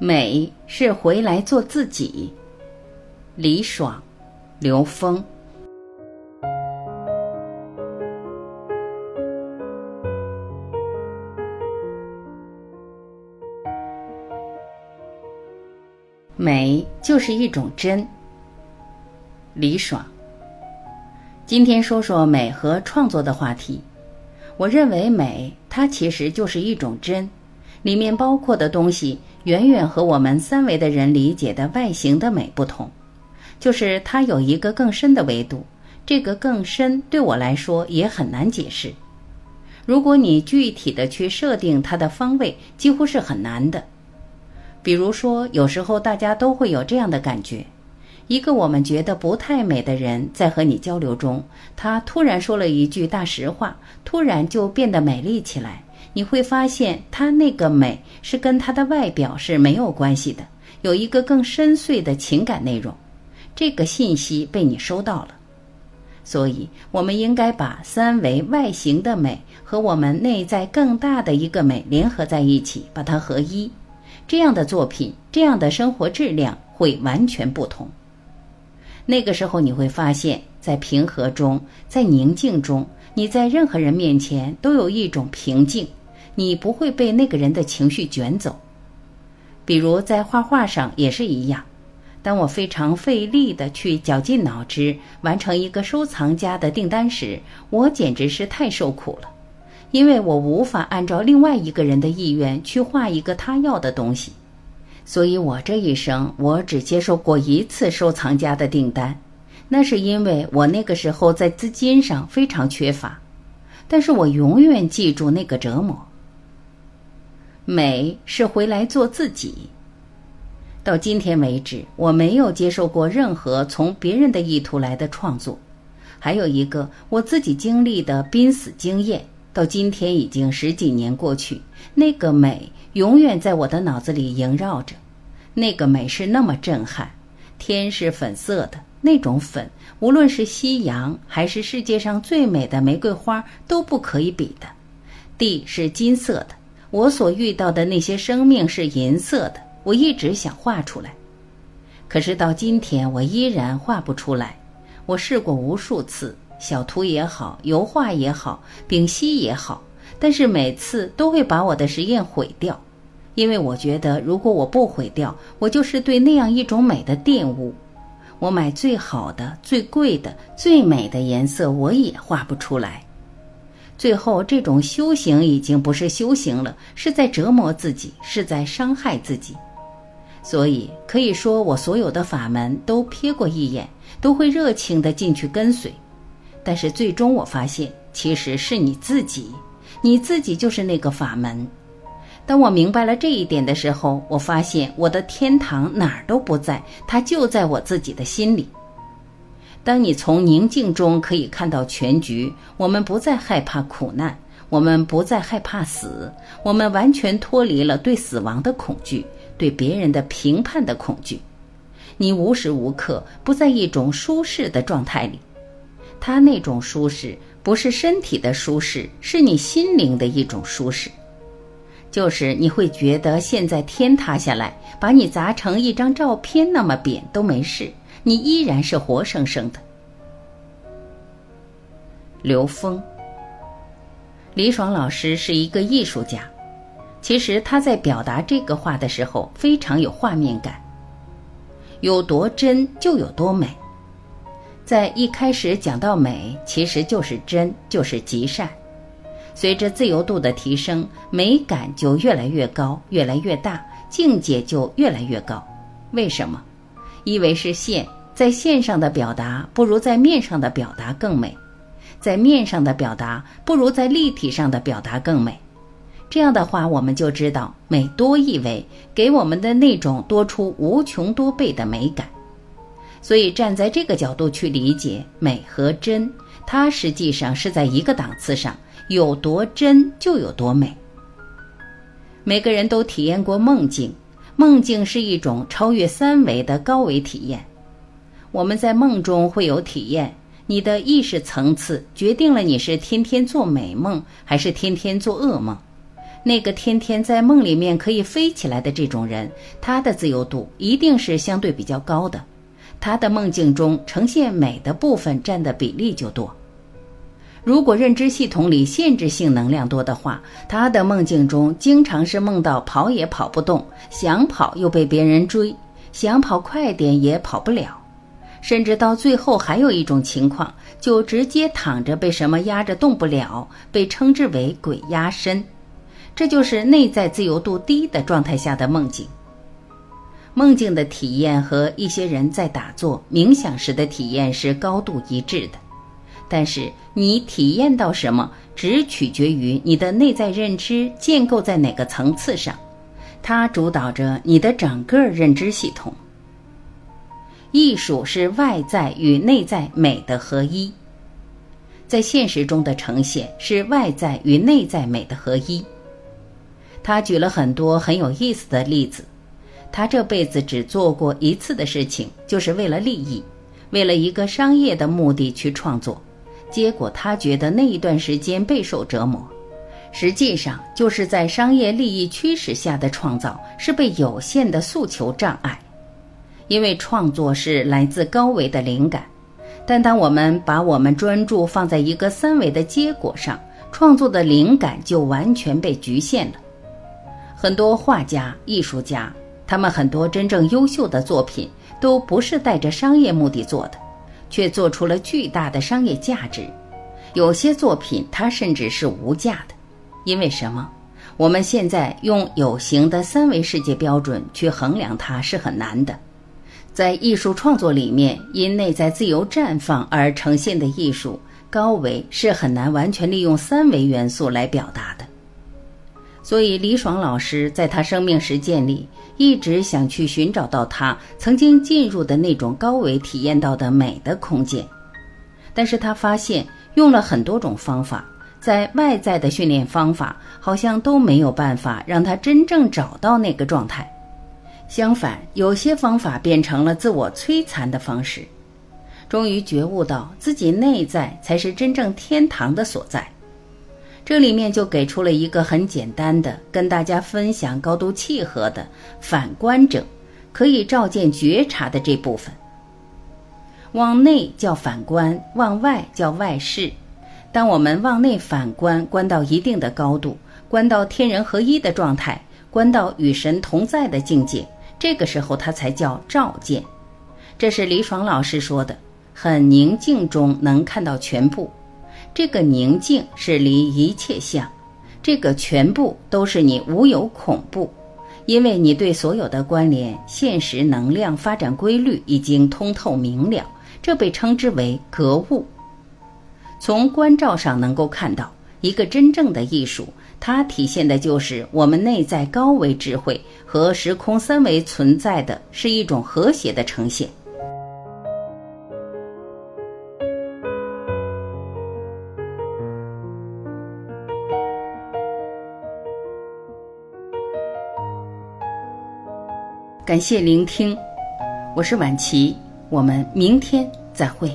美是回来做自己。李爽、刘峰。美就是一种真。李爽。今天说说美和创作的话题。我认为美，它其实就是一种真，里面包括的东西远远和我们三维的人理解的外形的美不同，就是它有一个更深的维度。这个更深对我来说也很难解释。如果你具体的去设定它的方位，几乎是很难的。比如说，有时候大家都会有这样的感觉：一个我们觉得不太美的人，在和你交流中，他突然说了一句大实话，突然就变得美丽起来。你会发现，他那个美是跟他的外表是没有关系的，有一个更深邃的情感内容。这个信息被你收到了，所以我们应该把三维外形的美和我们内在更大的一个美联合在一起，把它合一。这样的作品，这样的生活质量会完全不同。那个时候，你会发现在平和中，在宁静中，你在任何人面前都有一种平静，你不会被那个人的情绪卷走。比如在画画上也是一样，当我非常费力的去绞尽脑汁完成一个收藏家的订单时，我简直是太受苦了。因为我无法按照另外一个人的意愿去画一个他要的东西，所以我这一生我只接受过一次收藏家的订单，那是因为我那个时候在资金上非常缺乏，但是我永远记住那个折磨。美是回来做自己。到今天为止，我没有接受过任何从别人的意图来的创作，还有一个我自己经历的濒死经验。到今天已经十几年过去，那个美永远在我的脑子里萦绕着。那个美是那么震撼，天是粉色的，那种粉，无论是夕阳还是世界上最美的玫瑰花都不可以比的。地是金色的，我所遇到的那些生命是银色的。我一直想画出来，可是到今天我依然画不出来。我试过无数次。小图也好，油画也好，丙烯也好，但是每次都会把我的实验毁掉，因为我觉得如果我不毁掉，我就是对那样一种美的玷污。我买最好的、最贵的、最美的颜色，我也画不出来。最后，这种修行已经不是修行了，是在折磨自己，是在伤害自己。所以可以说，我所有的法门都瞥过一眼，都会热情的进去跟随。但是最终我发现，其实是你自己，你自己就是那个法门。当我明白了这一点的时候，我发现我的天堂哪儿都不在，它就在我自己的心里。当你从宁静中可以看到全局，我们不再害怕苦难，我们不再害怕死，我们完全脱离了对死亡的恐惧，对别人的评判的恐惧。你无时无刻不在一种舒适的状态里。他那种舒适不是身体的舒适，是你心灵的一种舒适。就是你会觉得现在天塌下来，把你砸成一张照片那么扁都没事，你依然是活生生的。刘峰，李爽老师是一个艺术家，其实他在表达这个话的时候非常有画面感，有多真就有多美。在一开始讲到美，其实就是真，就是极善。随着自由度的提升，美感就越来越高，越来越大，境界就越来越高。为什么？因为是线，在线上的表达不如在面上的表达更美，在面上的表达不如在立体上的表达更美。这样的话，我们就知道美多一维，给我们的那种多出无穷多倍的美感。所以，站在这个角度去理解美和真，它实际上是在一个档次上，有多真就有多美。每个人都体验过梦境，梦境是一种超越三维的高维体验。我们在梦中会有体验，你的意识层次决定了你是天天做美梦还是天天做噩梦。那个天天在梦里面可以飞起来的这种人，他的自由度一定是相对比较高的，他的梦境中呈现美的部分占的比例就多。如果认知系统里限制性能量多的话，他的梦境中经常是梦到跑也跑不动，想跑又被别人追，想跑快点也跑不了，甚至到最后还有一种情况，就直接躺着被什么压着动不了，被称之为鬼压身。这就是内在自由度低的状态下的梦境。梦境的体验和一些人在打坐冥想时的体验是高度一致的。但是你体验到什么，只取决于你的内在认知建构在哪个层次上，它主导着你的整个认知系统。艺术是外在与内在美的合一，在现实中的呈现是外在与内在美的合一。他举了很多很有意思的例子，他这辈子只做过一次的事情，就是为了利益，为了一个商业的目的去创作。结果他觉得那一段时间备受折磨，实际上就是在商业利益驱使下的创造是被有限的诉求障碍。因为创作是来自高维的灵感，但当我们把我们专注放在一个三维的结果上，创作的灵感就完全被局限了。很多画家、艺术家，他们很多真正优秀的作品都不是带着商业目的做的。却做出了巨大的商业价值，有些作品它甚至是无价的，因为什么？我们现在用有形的三维世界标准去衡量它是很难的。在艺术创作里面，因内在自由绽放而呈现的艺术，高维是很难完全利用三维元素来表达的。所以，李爽老师在他生命实践里一直想去寻找到他曾经进入的那种高维体验到的美的空间，但是他发现用了很多种方法，在外在的训练方法好像都没有办法让他真正找到那个状态。相反，有些方法变成了自我摧残的方式，终于觉悟到自己内在才是真正天堂的所在。这里面就给出了一个很简单的，跟大家分享高度契合的反观者，可以照见觉察的这部分。往内叫反观，往外叫外视。当我们往内反观，观到一定的高度，观到天人合一的状态，观到与神同在的境界，这个时候它才叫照见。这是李爽老师说的，很宁静中能看到全部。这个宁静是离一切相，这个全部都是你无有恐怖，因为你对所有的关联、现实能量发展规律已经通透明了，这被称之为格物。从关照上能够看到，一个真正的艺术，它体现的就是我们内在高维智慧和时空三维存在的是一种和谐的呈现。感谢聆听，我是晚琪，我们明天再会。